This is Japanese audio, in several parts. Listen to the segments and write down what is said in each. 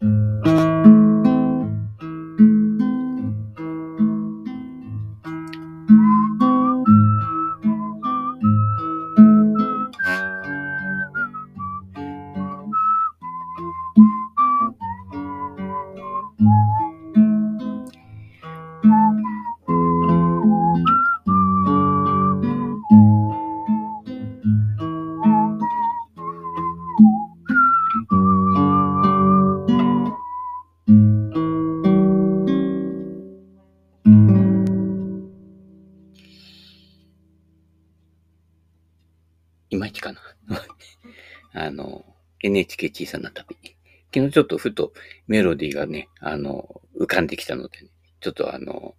いちょっとふとメロディーがね、あの、浮かんできたので、ね、ちょっとあの、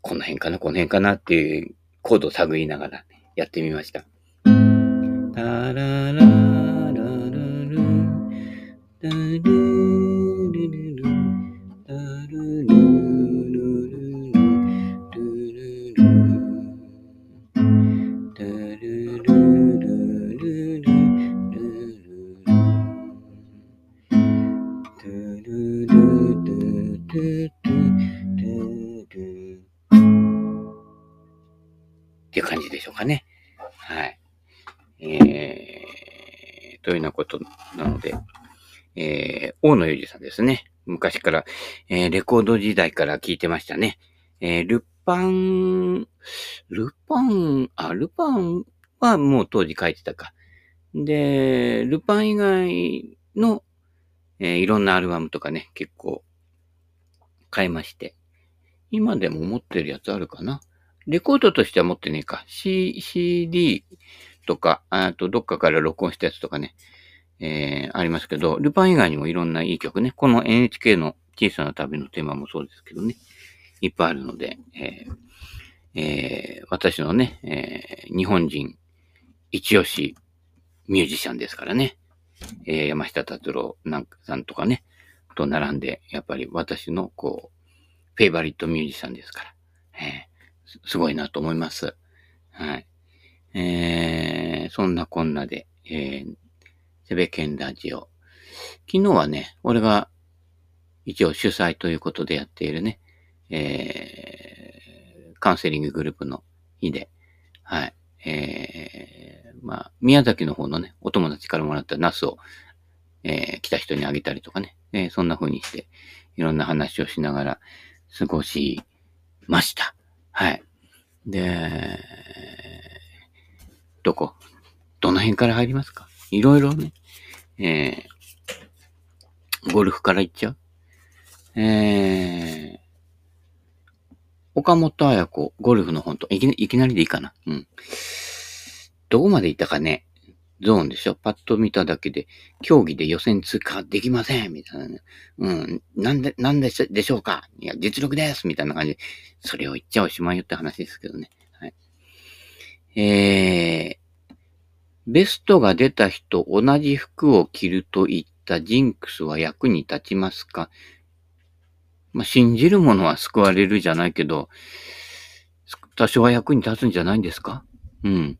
この辺かな、この辺かなっていうコードを探りながら、ね、やってみました。タラララララルタルルルルことなので、えー、大野裕二さんですね。昔から、えー、レコード時代から聞いてましたね。えー、ルパン、ルパン、あ、ルパンはもう当時書いてたか。で、ルパン以外の、えー、いろんなアルバムとかね、結構買いまして。今でも持ってるやつあるかなレコードとしては持ってねえか。C、CD とか、あとどっかから録音したやつとかね、えー、ありますけど、ルパン以外にもいろんないい曲ね、この NHK の小さな旅のテーマもそうですけどね、いっぱいあるので、えーえー、私のね、えー、日本人一押しミュージシャンですからね、えー、山下達郎なんかさんとかね、と並んで、やっぱり私のこう、フェイバリットミュージシャンですから、えー、すごいなと思います。はい。えー、そんなこんなで、えー、セベケンラジオ。昨日はね、俺が一応主催ということでやっているね、えー、カウンセリンググループの日で、はい。えー、まあ、宮崎の方のね、お友達からもらったナスを、えー、来た人にあげたりとかね、えー、そんな風にして、いろんな話をしながら過ごしました。はい。で、どこ？どの辺から入りますか？いろいろね、えー、ゴルフから行っちゃう？えー、岡本彩子、ゴルフの本と、いきいきなりでいいかな？うん。どこまで行ったかね？ゾーンでしょ？パッと見ただけで、競技で予選通過できませんみたいな、ね。うん。なんで、なんでしでしょうか？いや、実力ですみたいな感じで、それを言っちゃおしまいよって話ですけどね。はい。えー、ベストが出た人、同じ服を着るといったジンクスは役に立ちますか？まあ、信じるものは救われるじゃないけど、多少は役に立つんじゃないんですか？うん。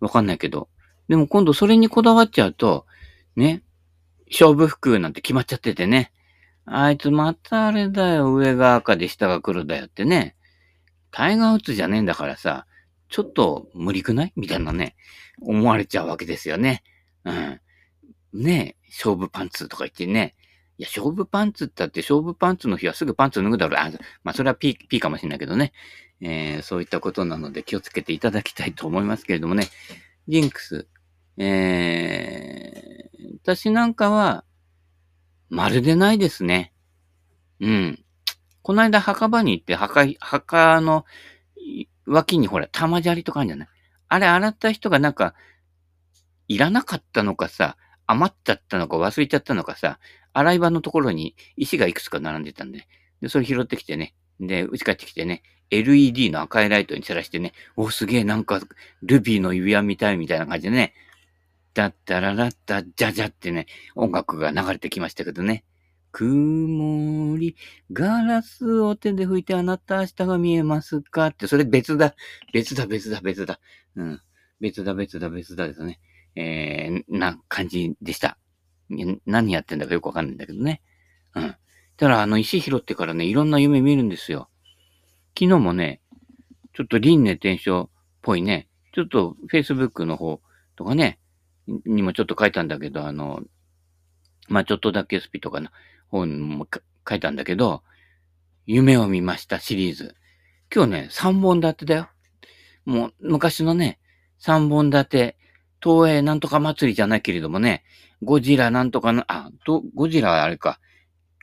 わかんないけど。でも今度それにこだわっちゃうと、ね、勝負服なんて決まっちゃっててね。あいつまたあれだよ、上が赤で下が黒だよってね。タイガー打つじゃねえんだからさ、ちょっと無理くない？みたいなね、思われちゃうわけですよね。うん。ねえ、勝負パンツとか言ってね。いや、勝負パンツってって勝負パンツの日はすぐパンツ脱ぐだろう。あ、まあそれは P、P かもしれないけどね。えー、そういったことなので気をつけていただきたいと思いますけれどもね。ジンクス。えー、私なんかは、まるでないですね。うん。この間墓場に行って、墓、墓の脇にほら、玉砂利とかあるんじゃない？あれ洗った人がなんか、いらなかったのかさ、余っちゃったのか忘れちゃったのかさ、洗い場のところに石がいくつか並んでたんで、で、それ拾ってきてね、で、打ち帰ってきてね、LED の赤いライトに照らしてね、お、すげえ、なんか、ルビーの指輪みたいみたいな感じでね、だったららった、じゃじゃってね、音楽が流れてきましたけどね。曇り、ガラスを手で拭いてあなた明日が見えますか？って、それ別だ、別だ、別だ、別だ。うん。別だ、別だ、別だですね。えー、な感じでした。何やってんだかよくわかんないんだけどね。うん。たら、あの、石拾ってからね、いろんな夢見るんですよ。昨日もね、ちょっと輪廻転生っぽいね、ちょっと Facebook の方とかね、にもちょっと書いたんだけど、あの、まあ、ちょっとだけスピとかの方にも書いたんだけど、夢を見ましたシリーズ。今日ね、3本立てだよ。もう、昔のね、3本立て、東映なんとか祭りじゃないけれどもね、ゴジラなんとかな、あ、と、ゴジラはあれか。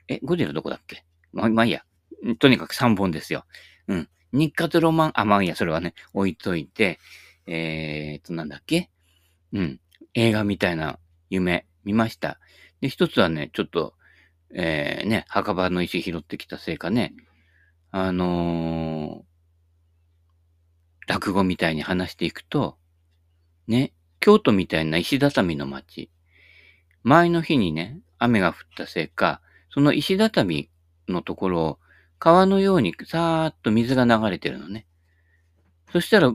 え、ゴジラどこだっけ？ま、まあいいや。とにかく3本ですよ。うん。日活ロマン、あ、まあいいや、それはね、置いといて、えーと、なんだっけ？うん。映画みたいな夢見ました。で、一つはね、ちょっと、えー、ね、墓場の石拾ってきたせいかね、あのー、落語みたいに話していくと、ね、京都みたいな石畳の町。前の日にね、雨が降ったせいか、その石畳のところを川のようにさーっと水が流れてるのね。そしたら、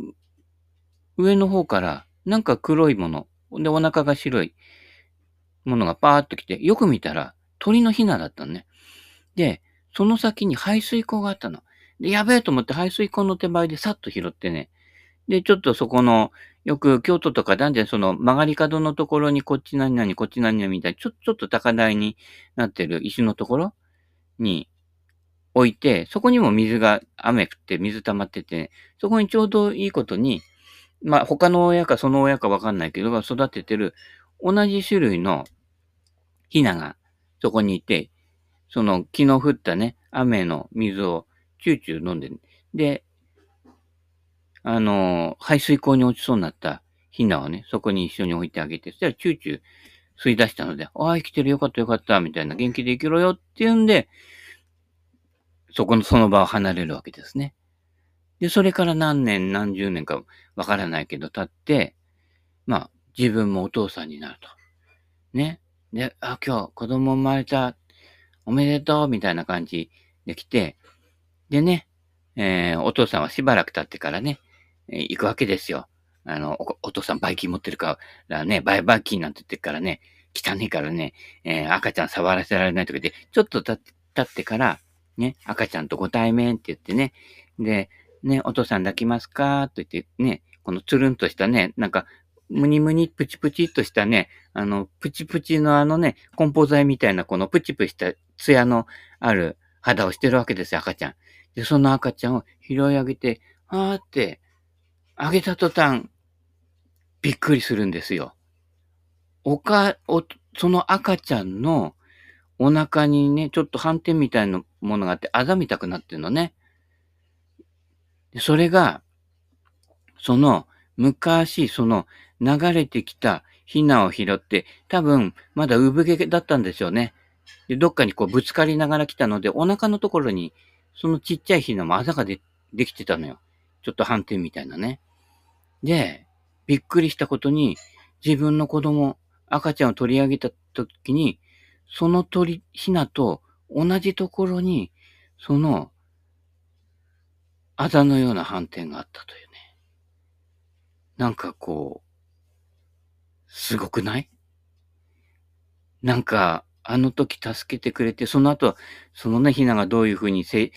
上の方からなんか黒いもの、でお腹が白いものがパーっと来て、よく見たら鳥のヒナだったのね。で、その先に排水溝があったの。で、やべえと思って排水溝の手前でさっと拾ってね。で、ちょっとそこの、よく京都とかなんでその曲がり角のところにこっち何々、こっち何々みたいに、ちょ、ちょっと高台になってる石のところに置いて、そこにも水が、雨降って水溜まってて、そこにちょうどいいことに、まあ他の親かその親かわかんないけど、育ててる同じ種類のヒナがそこにいて、その昨日降ったね、雨の水をチューチュー飲んで。で、あの、排水溝に落ちそうになったヒナをね、そこに一緒に置いてあげて、そしたらチューチュー吸い出したので、ああ、生きてるよかったよかった、みたいな、元気で生きろよって言うんで、そこの、その場を離れるわけですね。で、それから何年、何十年かわからないけど経って、まあ、自分もお父さんになると。ね。で、あ、今日子供生まれた。おめでとうみたいな感じで来て、でね、えー、お父さんはしばらく経ってからね、えー、行くわけですよ。あのお、お父さんバイキン持ってるからね、バイバイキンなんて言ってからね、汚いからね、えー、赤ちゃん触らせられないとかで、ちょっと経ってから、ね、赤ちゃんとご対面って言ってね、で、ね、お父さん抱きますか？と言ってね、このつるんとしたね、なんかムニムニプチプチっとしたね、あの、プチプチのあのね、梱包材みたいなこのプチプチしたツヤのある肌をしてるわけですよ、赤ちゃん。で、その赤ちゃんを拾い上げて、あーって、あげた途端、びっくりするんですよ。おか、お、その赤ちゃんのお腹にね、ちょっと斑点みたいなものがあって、あざみたくなってるのね。それが、その、昔、その、流れてきたヒナを拾って、多分、まだ産毛だったんですよね。で、どっかにこうぶつかりながら来たので、お腹のところに、そのちっちゃいヒナもあざがでできてたのよ。ちょっと斑点みたいなね。で、びっくりしたことに、自分の子供、赤ちゃんを取り上げた時に、その鳥、ヒナと同じところに、その、あざのような斑点があったというね。なんかこう、すごくない？なんか、あの時助けてくれて、その後、そのね、ヒナがどういうふうに成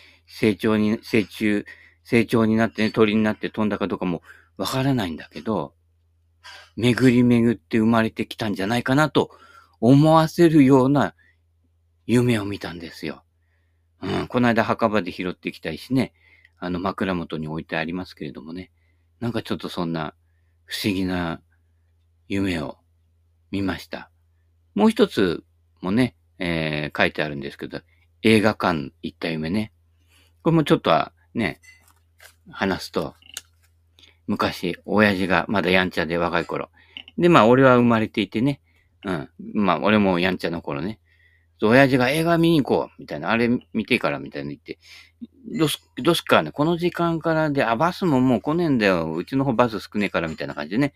長に、成虫、成長になってね、鳥になって飛んだかどうかもわからないんだけど、巡り巡って生まれてきたんじゃないかなと思わせるような夢を見たんですよ。うん、この間墓場で拾ってきた石ね、あの枕元に置いてありますけれどもね、なんかちょっとそんな不思議な夢を見ました。もう一つもね、えー、書いてあるんですけど、映画館行った夢ね。これもちょっとはね、話すと、昔、親父がまだやんちゃで若い頃。で、まあ、俺は生まれていてね。うん。まあ、俺もやんちゃの頃ね。親父が映画見に行こうみたいな、あれ見てからみたいな言って、どす、どすっかね、この時間からで、あ、バスももう来ねえんだよ。うちの方バス少ねえからみたいな感じでね。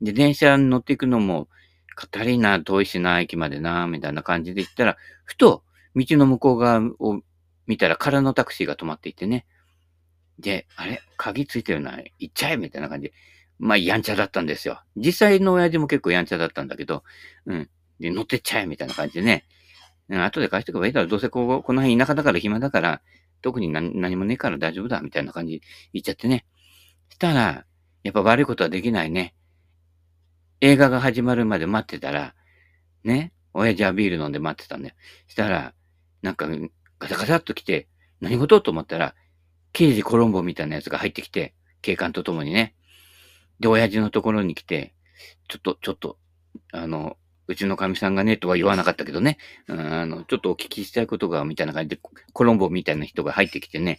で、電車に乗っていくのも、かたりな、遠いしな、駅までな、みたいな感じで行ったら、ふと、道の向こう側を見たら空のタクシーが止まっていてね。で、あれ？鍵ついてるな、行っちゃえ？みたいな感じ。まあ、やんちゃだったんですよ。実際の親父も結構やんちゃだったんだけど、うん。で、乗ってっちゃえ？みたいな感じでね。うん後で返しておけばいいだろ。どうせここ、この辺田舎だから暇だから、特に何何もねえから大丈夫だ、みたいな感じ言っちゃってね。したら、やっぱ悪いことはできないね。映画が始まるまで待ってたら、ね、親父はビール飲んで待ってたんだよ。したら、なんか、ガサガサっと来て、何事と思ったら、刑事コロンボみたいなやつが入ってきて、警官と共にね。で、親父のところに来て、ちょっと、ちょっと、あの、うちの神さんがね、とは言わなかったけどね、あの、ちょっとお聞きしたいことが、みたいな感じで、コロンボみたいな人が入ってきてね、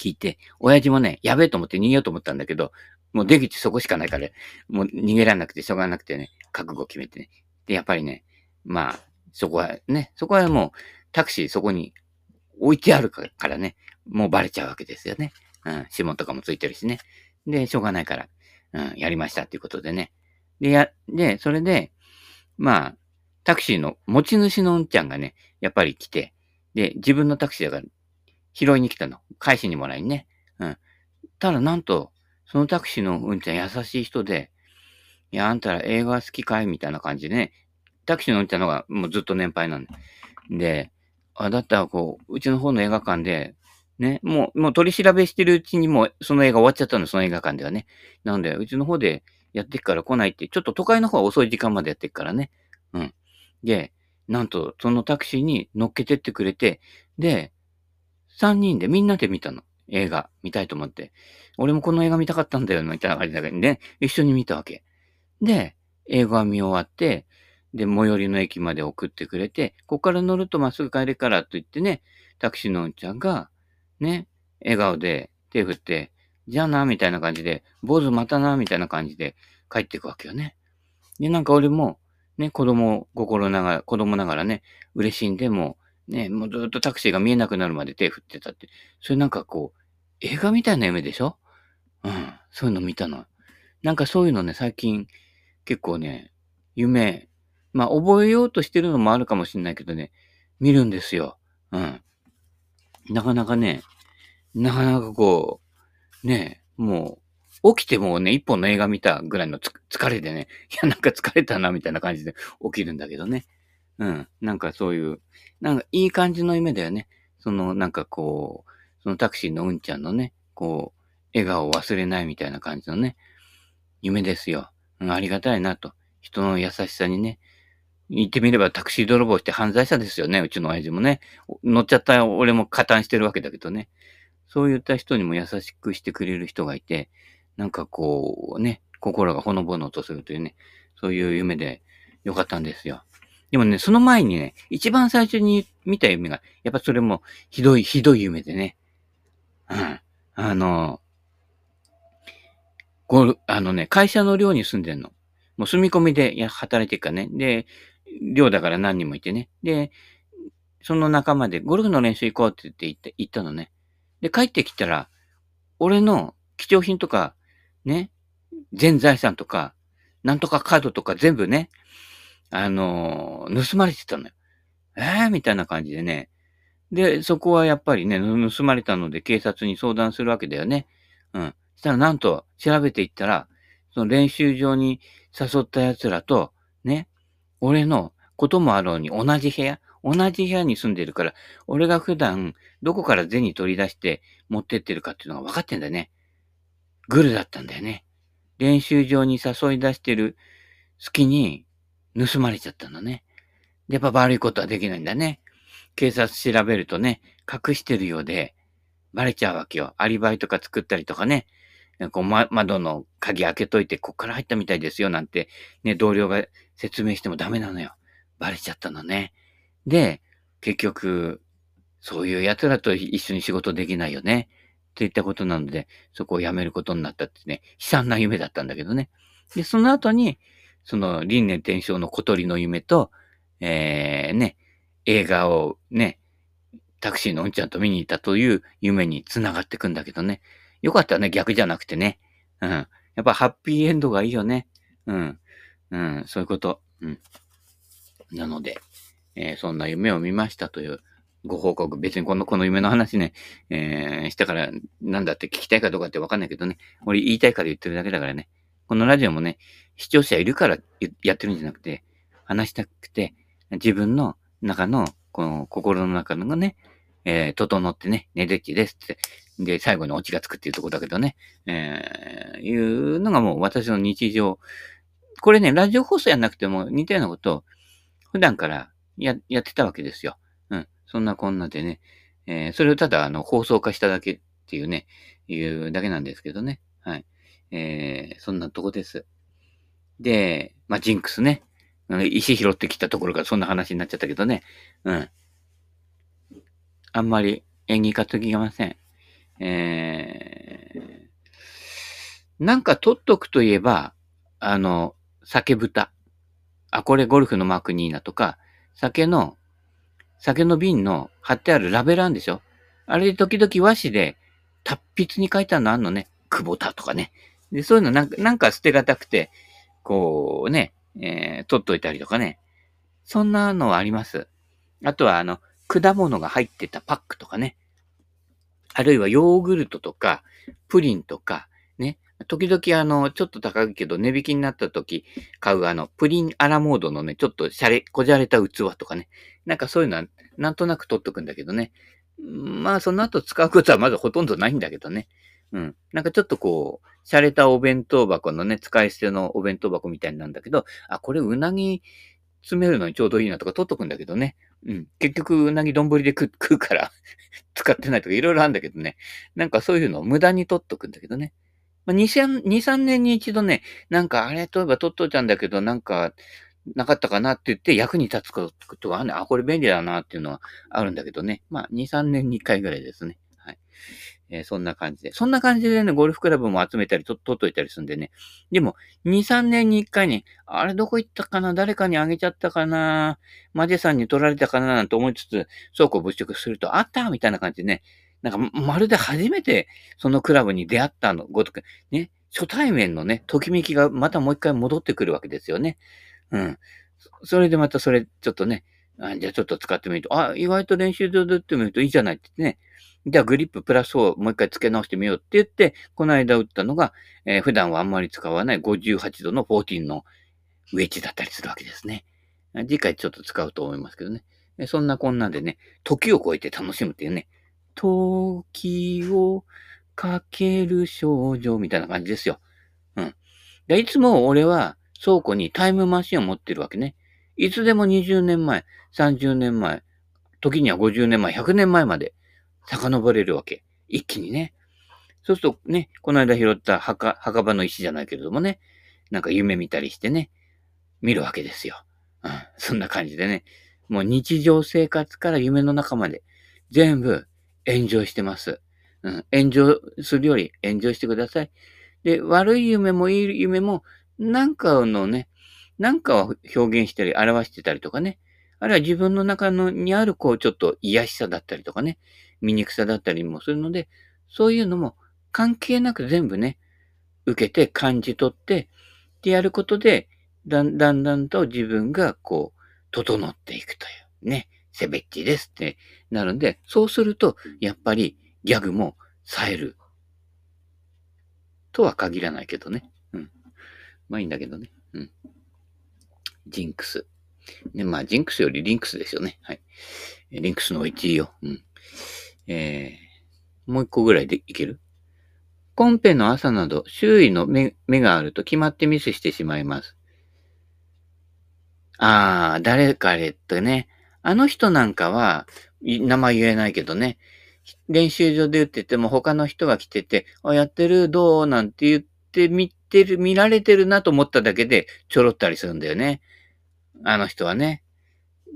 聞いて、親父もね、やべえと思って逃げようと思ったんだけど、もう出口そこしかないから、もう逃げられなくてしょうがなくてね、覚悟決めてね。で、やっぱりね、まあ、そこはね、そこはもうタクシーそこに置いてあるからね、もうバレちゃうわけですよね。うん、指紋とかもついてるしね。で、しょうがないから、うん、やりましたっていうことでね。で、や、で、それで、まあ、タクシーの持ち主のうんちゃんがね、やっぱり来て、で、自分のタクシーだから拾いに来たの。返しにもらいにね。うん。ただなんと、そのタクシーのうんちゃん優しい人で、いや、あんたら映画好きかいみたいな感じでね、タクシーのうんちゃんのがもうずっと年配なんで。で、あ、だったらこう、うちの方の映画館で、ね、もう、もう取り調べしてるうちにもうその映画終わっちゃったの、その映画館ではね。なので、うちの方でやってっから来ないって、ちょっと都会の方は遅い時間までやってっからね。うん。で、なんと、そのタクシーに乗っけてってくれて、で、三人でみんなで見たの。映画、見たいと思って。俺もこの映画見たかったんだよ、みたいな感じだけどね。一緒に見たわけ。で、映画見終わって、で、最寄りの駅まで送ってくれて、ここから乗るとまっすぐ帰れからと言ってね、タクシーのうんちゃんが、ね、笑顔で手振って、じゃあな、みたいな感じで、坊主またな、みたいな感じで帰っていくわけよね。で、なんか俺も、ね、子供心ながら、子供ながらね、嬉しいんでも、ね、もうずっとタクシーが見えなくなるまで手振ってたって。それなんかこう、映画みたいな夢でしょ？うん。そういうの見たの。なんかそういうのね、最近結構ね、夢、まあ覚えようとしてるのもあるかもしれないけどね、見るんですよ。うん。なかなかね、なかなかこう、ね、もう、起きてもうね、一本の映画見たぐらいの疲れでね、いや、なんか疲れたな、みたいな感じで起きるんだけどね。うん。なんかそういう、なんかいい感じの夢だよね。その、なんかこう、そのタクシーのうんちゃんのね、こう、笑顔を忘れないみたいな感じのね、夢ですよ。うん、ありがたいなと。人の優しさにね、言ってみればタクシー泥棒して犯罪者ですよね。うちの親父もね。乗っちゃった俺も加担してるわけだけどね。そういった人にも優しくしてくれる人がいて、なんかこうね、心がほのぼのとするというね、そういう夢でよかったんですよ。でもね、その前にね、一番最初に見た夢が、やっぱそれもひどい、ひどい夢でね。うん。あの、ご、あのね、会社の寮に住んでんの。もう住み込みで働いてるからね。で、寮だから何人もいてね。で、その仲間でゴルフの練習行こうって言って行った行ったのね。で、帰ってきたら、俺の貴重品とか、ね、全財産とか、なんとかカードとか全部ね、あの、盗まれてたのよ。えー？みたいな感じでね。で、そこはやっぱりね、盗まれたので警察に相談するわけだよね。うん。したらなんと調べていったら、その練習場に誘った奴らと、ね、俺のこともあろうに同じ部屋、同じ部屋に住んでるから、俺が普段どこから銭取り出して持ってってるかっていうのが分かってんだよね。グルだったんだよね。練習場に誘い出してる隙に盗まれちゃったのね。やっぱ悪いことはできないんだね。警察調べるとね、隠してるようで、バレちゃうわけよ。アリバイとか作ったりとかね。こう、ま、窓の鍵開けといて、こっから入ったみたいですよ、なんて、ね、同僚が説明してもダメなのよ。バレちゃったのね。で、結局、そういう奴らと一緒に仕事できないよね。といったことなので、そこを辞めることになったってね、悲惨な夢だったんだけどね。で、その後に、その、輪廻転生の小鳥の夢と、えー、ね、映画をね、タクシーのうんちゃんと見に行ったという夢に繋がってくんだけどね。よかったね、逆じゃなくてね。うん。やっぱハッピーエンドがいいよね。うん。うん、そういうこと。うん。なので、えー、そんな夢を見ましたというご報告。別にこの、この夢の話ね、えー、したから、なんだって聞きたいかどうかってわかんないけどね。俺言いたいから言ってるだけだからね。このラジオもね、視聴者いるからやってるんじゃなくて、話したくて、自分の中の、この心の中のね、えー、整ってね、ねでっちですって。で、最後にオチがつくっていうとこだけどね、えー、いうのがもう私の日常。これね、ラジオ放送やんなくても似たようなことを普段からや、やってたわけですよ。うん。そんなこんなでね、えー、それをただあの放送化しただけっていうね、いうだけなんですけどね。はい。えー、そんなとこです。で、まあ、ジンクスね。石拾ってきたところからそんな話になっちゃったけどね。うん。あんまり演技担ぎがません。えー、なんか取っとくといえば、あの、酒豚。あ、これゴルフのマークニーナとか、酒の、酒の瓶の貼ってあるラベルあるんでしょあれで時々和紙で達筆に書いてあるのあんのね。久保田とかね。で、そういうのなんか、なんか捨てがたくて、こうね、えー、取っといたりとかね。そんなのはあります。あとは、あの、果物が入ってたパックとかね。あるいはヨーグルトとか、プリンとか、ね。時々あの、ちょっと高いけど値引きになった時買うあの、プリンアラモードのね、ちょっとシャレ、こじゃれた器とかね。なんかそういうのは、なんとなく取っとくんだけどね。まあ、その後使うことはまずほとんどないんだけどね。うん。なんかちょっとこう、洒落たお弁当箱のね、使い捨てのお弁当箱みたいなんだけど、あ、これうなぎ詰めるのにちょうどいいなとか取っとくんだけどね。うん。結局、うなぎ丼で食う から使ってないとかいろいろあるんだけどね。なんかそういうのを無駄に取っとくんだけどね。まあ、2、3年に一度ね、なんかあれ、例えば取っといたんだけど、なんか、なかったかなって言って役に立つことがあるんあ、これ便利だなっていうのはあるんだけどね。まあ、2、3年に1回ぐらいですね。はい。えー、そんな感じで。そんな感じでね、ゴルフクラブも集めたりと、取っといたりするんでね。でも、2、3年に1回に、あれどこ行ったかな？誰かにあげちゃったかな？マジェさんに取られたかな？なんて思いつつ、倉庫物色すると、あったみたいな感じでね。なんか、まるで初めてそのクラブに出会ったのごとく、ね、初対面のね、ときめきがまたもう一回戻ってくるわけですよね。うん。それでまたそれ、ちょっとね、あじゃあちょっと使ってみると、あ、意外と練習場で打ってみるといいじゃないってね。じゃあグリッププラスをもう一回付け直してみようって言って、この間打ったのが、えー、普段はあんまり使わない58度の14のウェッジだったりするわけですね。次回ちょっと使うと思いますけどね。そんなこんなでね、時を超えて楽しむっていうね、時をかける少女みたいな感じですよ。うん。でいつも俺は倉庫にタイムマシンを持ってるわけね。いつでも20年前、30年前、時には50年前、100年前まで遡れるわけ。一気にね。そうするとね、この間拾った墓、墓場の石じゃないけれどもね、なんか夢見たりしてね、見るわけですよ。うん、そんな感じでね、もう日常生活から夢の中まで全部炎上してます。うん、炎上するより炎上してください。で、悪い夢もいい夢も、なんかのね、なんかを表現したり表してたりとかね、あるいは自分の中のにあるこうちょっと癒しさだったりとかね、醜さだったりもするので、そういうのも関係なく全部ね、受けて感じ取って、でやることで、だんだんだんと自分がこう、整っていくというね、セベッチですってなるんで、そうすると、やっぱりギャグも冴える。とは限らないけどね。うん。まあいいんだけどね。うん。ジンクス。ね、まあ、ジンクスよりリンクスですよね。はい。リンクスの1位よ。うん。えー、もう一個ぐらいでいける？コンペの朝など、周囲の目目があると決まってミスしてしまいます。あー、誰かれってね。あの人なんかは、名前言えないけどね。練習場で打ってても他の人が来てて、あ、やってる？どう？なんて言って見てる、見られてるなと思っただけでちょろったりするんだよね。あの人はね。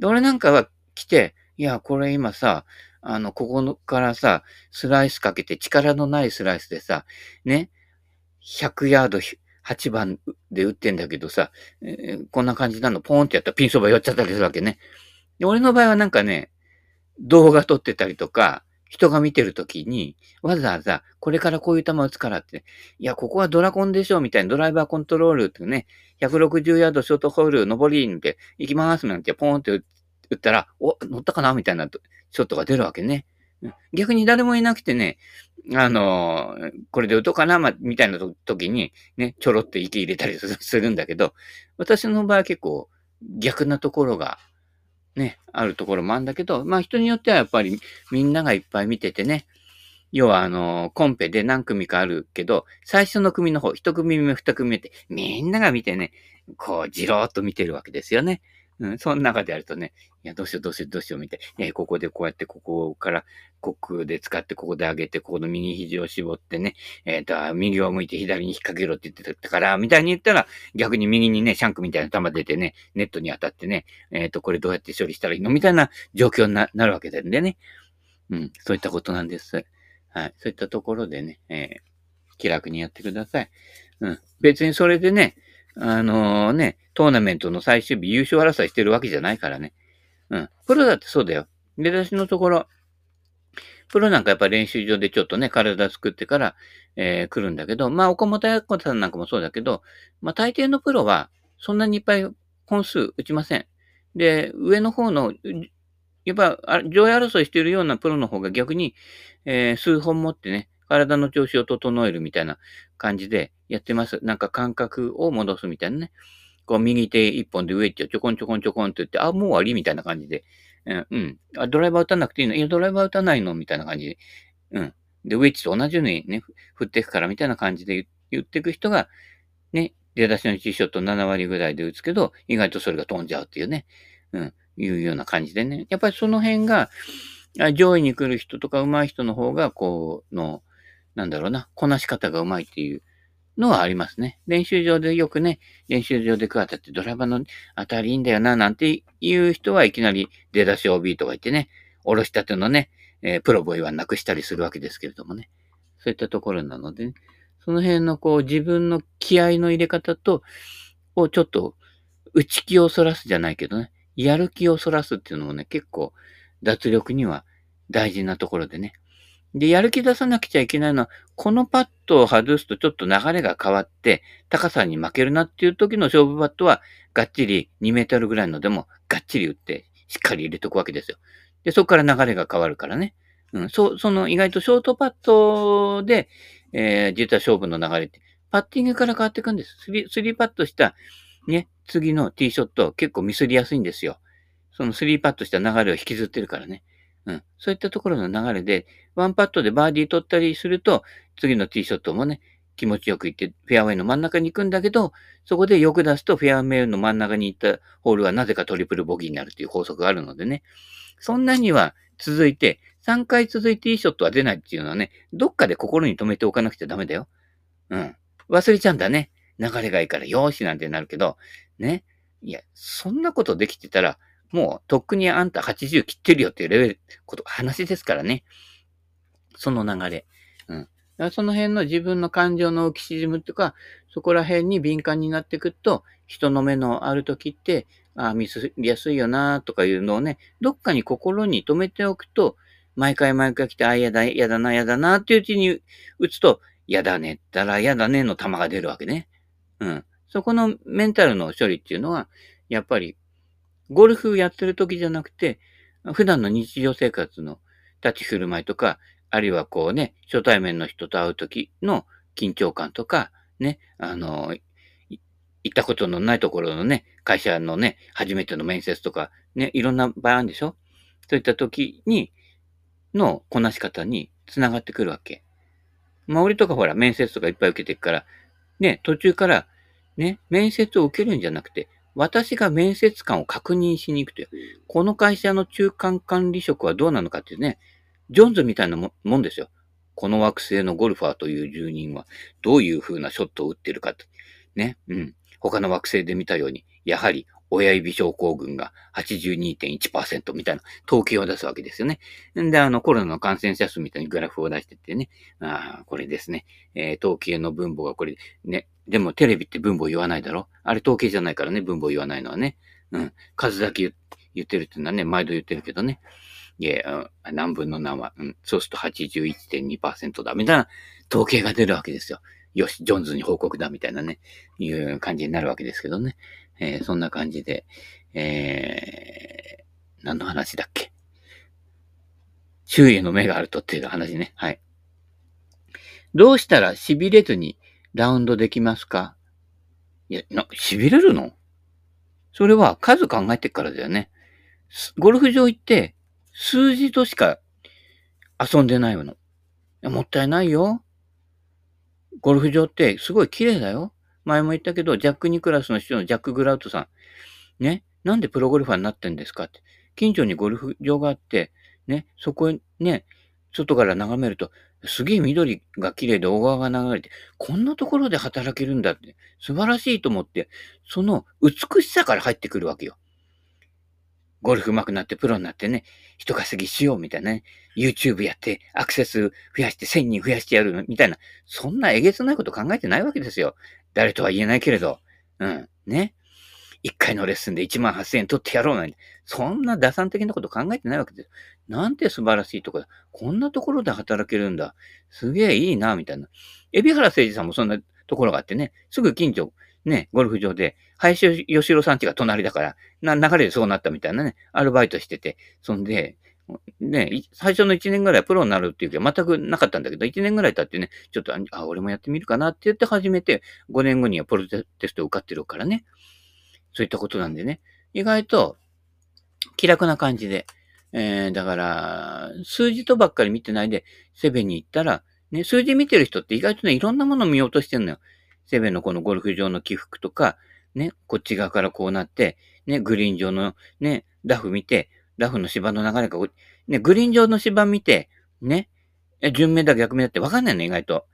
俺なんかは来て、いや、これ今さ、あの、ここのからさ、スライスかけて、力のないスライスでさ、ね、100ヤード8番で打ってんだけどさ、えー、こんな感じなの、ポーンってやったらピンそば寄っちゃったりするわけね。で俺の場合はなんかね、動画撮ってたりとか、人が見てるときに、わざわざ、これからこういう球打つからって、いや、ここはドラコンでしょみたいなドライバーコントロールってね、160ヤードショートホール、上りんで、行きますなんてポーンって打ったら、お、乗ったかなみたいなショットが出るわけね。逆に誰もいなくてね、あのー、これで打とうかな、ま、みたいな時に、ね、ちょろって息入れたり するんだけど、私の場合は結構逆なところが、ね、あるところもあるんだけど、まあ人によってはやっぱりみんながいっぱい見ててね、要はあの、コンペで何組かあるけど、最初の組の方、一組目、二組目って、みんなが見てね、こう、じろーっと見てるわけですよね。うん、その中でやるとね、いや、どうしよう、どうしよう、どうしよう、みたいな。え、ここでこうやって、ここから、コックで使って、ここで上げて、ここの右肘を絞ってね、えっ、ー、と、右を向いて左に引っ掛けろって言ってたから、みたいに言ったら、逆に右にね、シャンクみたいな球出てね、ネットに当たってね、えっ、ー、と、これどうやって処理したらいいの？みたいな状況になるわけなんでね。うん、そういったことなんです。はい。そういったところでね、えー、気楽にやってください。うん。別にそれでね、あのー、ね、トーナメントの最終日優勝争いしてるわけじゃないからね。うん。プロだってそうだよ。出だしのところ、プロなんかやっぱ練習場でちょっとね、体作ってから、えー、来るんだけど、まあ、岡本や子さんなんかもそうだけど、まあ、大抵のプロは、そんなにいっぱい本数打ちません。で、上の方の、やっぱ、上位争いしてるようなプロの方が逆に、えー、数本持ってね、体の調子を整えるみたいな感じでやってます。なんか感覚を戻すみたいなね。こう、右手一本で上行っちゃちょこんちょこんちょこんって言って、あ、もう終わりみたいな感じで。うん、うん。あ、ドライバー打たなくていいの？いや、ドライバー打たないのみたいな感じで。うん。で、ウェッジと同じようにね、振っていくからみたいな感じで言っていく人が、ね、出だしのティーショット7割ぐらいで打つけど、意外とそれが飛んじゃうっていうね。うん。いうような感じでね。やっぱりその辺が、上位に来る人とか上手い人の方が、こう、の、なんだろうな、こなし方が上手いっていうのはありますね。練習場でよくね、練習場で桑田ってドライバーの当たりいいんだよな、なんていう人はいきなり出だし OB とか言ってね、おろしたてのね、えー、プロボイはなくしたりするわけですけれどもね。そういったところなので、ね、その辺のこう自分の気合の入れ方と、をちょっと内気をそらすじゃないけどね、やる気をそらすっていうのもね、結構脱力には大事なところでね。で、やる気出さなくちゃいけないのは、このパットを外すとちょっと流れが変わって、高さに負けるなっていう時の勝負パットは、がっちり2メートルぐらいのでも、がっちり打って、しっかり入れとくわけですよ。で、そこから流れが変わるからね。うん、そ、その意外とショートパットで、えー、実は勝負の流れって、パッティングから変わっていくんです。スリー、スリーパットした、ね、次のティーショット結構ミスりやすいんですよ。そのスリーパットした流れを引きずってるからね。うん。そういったところの流れで、ワンパットでバーディー取ったりすると、次のティーショットもね、気持ちよく行って、フェアウェイの真ん中に行くんだけど、そこでよく出すと、フェアウェイの真ん中に行ったホールはなぜかトリプルボギーになるという法則があるのでね。そんなには続いて、3回続いていいショットは出ないっていうのはね、どっかで心に留めておかなくちゃダメだよ。うん。忘れちゃうんだね。流れがいいから、よーしなんてなるけど、ね。いや、そんなことできてたら、もう、とっくにあんた80切ってるよっていうレベル、こと、話ですからね。その流れ。うん。その辺の自分の感情の浮き沈むとか、そこら辺に敏感になってくると、人の目のある時って、ああ、ミスりやすいよなとかいうのをね、どっかに心に留めておくと、毎回毎回来て、ああ、やだ、やだな、やだなっていううちに打つと、やだねったら、やだねの玉が出るわけね。うん。そこのメンタルの処理っていうのは、やっぱりゴルフやってる時じゃなくて、普段の日常生活の立ち振る舞いとか、あるいはこうね、初対面の人と会う時の緊張感とか、ね、あの、行ったことのないところのね、会社のね、初めての面接とか、ね、いろんな場合あるんでしょ？そういった時に、のこなし方に繋がってくるわけ。まあ、俺とかほら、面接とかいっぱい受けてるから、ね、途中から、ね、面接を受けるんじゃなくて、私が面接官を確認しに行くという、この会社の中間管理職はどうなのかっていうね、ジョーンズみたいなもんですよ。この惑星のゴルファーという住人はどういう風なショットを打ってるかと。ね。うん。他の惑星で見たように、やはり親指症候群が82.1%みたいな統計を出すわけですよね。んで、あの、コロナの感染者数みたいにグラフを出しててね、ああ、これですね、えー、統計の分母がこれ、ね、でもテレビって分母言わないだろ？あれ統計じゃないからね、分母言わないのはね。うん。数だけ言ってるっていうのはね、毎度言ってるけどね。いや、何分の何は、うん、そうすると81.2%だ、みたいな統計が出るわけですよ。よし、ジョンズに報告だ、みたいなね、いう感じになるわけですけどね。えー、そんな感じで、えー、何の話だっけ？周囲の目があるとっていう話ね。はい。どうしたら痺れずにラウンドできますか？いや、な、痺れるの？それは数考えてからだよね。ゴルフ場行って、数字としか遊んでないの。もったいないよ。ゴルフ場ってすごい綺麗だよ。前も言ったけど、ジャック・ニクラスの人のジャック・グラウトさん。ね？なんでプロゴルファーになってんですかって。近所にゴルフ場があって、ね、そこへね、外から眺めると、すげえ緑が綺麗で小川が流れて、こんなところで働けるんだって、素晴らしいと思って、その美しさから入ってくるわけよ。ゴルフ上手くなってプロになってね、人稼ぎしようみたいなね、YouTube やってアクセス増やして1000人増やしてやるみたいな、そんなえげつないこと考えてないわけですよ。誰とは言えないけれど。うん。ね。一回のレッスンで1万8000円取ってやろうなんて、そんな打算的なこと考えてないわけです。なんて素晴らしいとこだ。こんなところで働けるんだ。すげえいいな、みたいな。海老原誠二さんもそんなところがあってね、すぐ近所、ね、ゴルフ場で、林吉郎さんちが隣だから、な、流れでそうなったみたいなね、アルバイトしてて、そんで、ね、最初の1年ぐらいプロになるっていうけど、全くなかったんだけど、1年ぐらい経ってね、ちょっと、あ、俺もやってみるかなって言って始めて、5年後にはプロテスト受かってるからね。そういったことなんでね。意外と、気楽な感じで。えー、だから、数字とばっかり見てないで、セベに行ったら、ね、数字見てる人って意外とね、いろんなもの見ようとしてるのよ。セベのこのゴルフ場の起伏とか、ね、こっち側からこうなって、ね、グリーン上のね、ラフ見て、ラフの芝の流れが、ね、グリーン上の芝見て、ね、順目だ逆目だってわかんないの、意外と。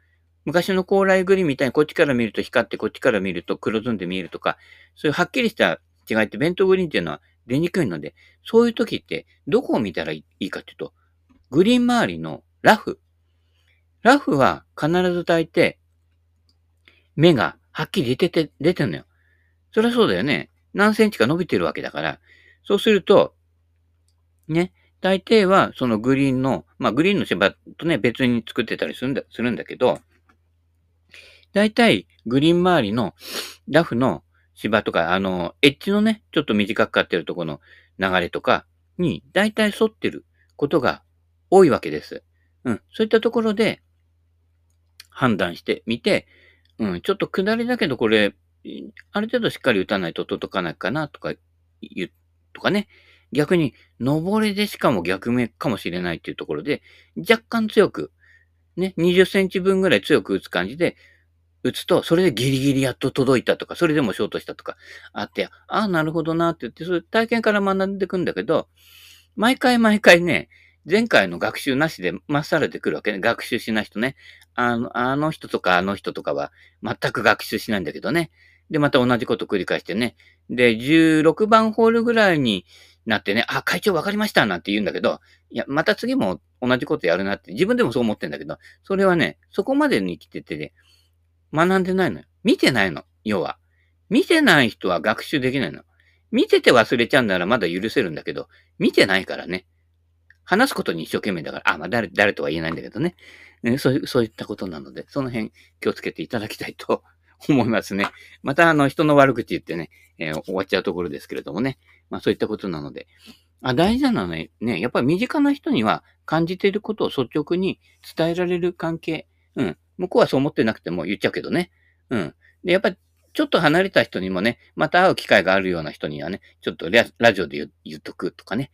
昔の高麗グリーンみたいにこっちから見ると光って、こっちから見ると黒ずんで見えるとか、そういうはっきりした違いって弁当グリーンっていうのは出にくいので、そういう時ってどこを見たらいいかっていうと、グリーン周りのラフ。ラフは必ず大抵、目がはっきり出てて、出てんのよ。そりゃそうだよね。何センチか伸びてるわけだから。そうすると、ね、大抵はそのグリーンの、まあグリーンの芝とね、別に作ってたりするんだ、するんだけど、大体グリーン周りのラフの芝とか、あの、エッジのね、ちょっと短くかってるところの流れとかに、大体沿ってることが多いわけです。うん。そういったところで判断してみて、うん、ちょっと下りだけどこれ、ある程度しっかり打たないと届かないかなとか言う、とかね。逆に、上りでしかも逆目かもしれないっていうところで、若干強く、ね、20センチ分ぐらい強く打つ感じで、打つと、それでギリギリやっと届いたとか、それでもショートしたとかあって、ああ、なるほどなって言って、それ体験から学んでいくんだけど、毎回毎回ね、前回の学習なしでまっさらでくるわけね。学習しない人ね。あの、あの人とかあの人とかは全く学習しないんだけどね。で、また同じこと繰り返してね。で、16番ホールぐらいになってね、あ、会長分かりましたなんて言うんだけど、いや、また次も同じことやるなって自分でもそう思ってんだけど、それはね、そこまでに来ててね、学んでないのよ。見てないの。要は。見てない人は学習できないの。見てて忘れちゃうならまだ許せるんだけど、見てないからね。話すことに一生懸命だから、あ、まあ誰、誰とは言えないんだけどね。ねそう、そういったことなので、その辺気をつけていただきたいと思いますね。また、あの、人の悪口言ってね、えー、終わっちゃうところですけれどもね。まあ、そういったことなので。あ、大事なのはね、ね、やっぱり身近な人には感じていることを率直に伝えられる関係。うん。向こうはそう思ってなくても言っちゃうけどね。うん。で、やっぱり、ちょっと離れた人にもね、また会う機会があるような人にはね、ちょっとラジオで言っとくとかね、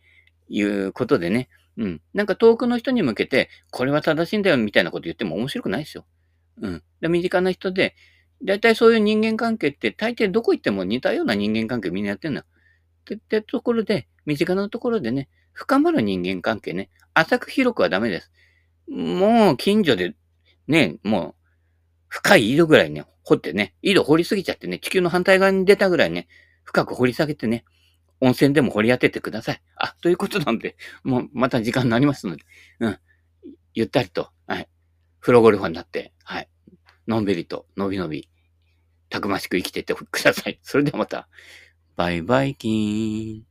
いうことでね、うん。なんか遠くの人に向けて、これは正しいんだよみたいなこと言っても面白くないですよ。うん。で、身近な人で、だいたいそういう人間関係って大抵どこ行っても似たような人間関係みんなやってんの。ってってところで、身近なところでね、深まる人間関係ね、浅く広くはダメです。もう近所でね、もう、深い井戸ぐらいね、掘ってね、井戸掘りすぎちゃってね、地球の反対側に出たぐらいね、深く掘り下げてね、温泉でも掘り当ててください。あ、ということなんで、もうまた時間になりますので、うん。ゆったりと、はい。プロゴルファーになって、はい。のんびりと、のびのび、たくましく生きててください。それではまた、バイバイキーン。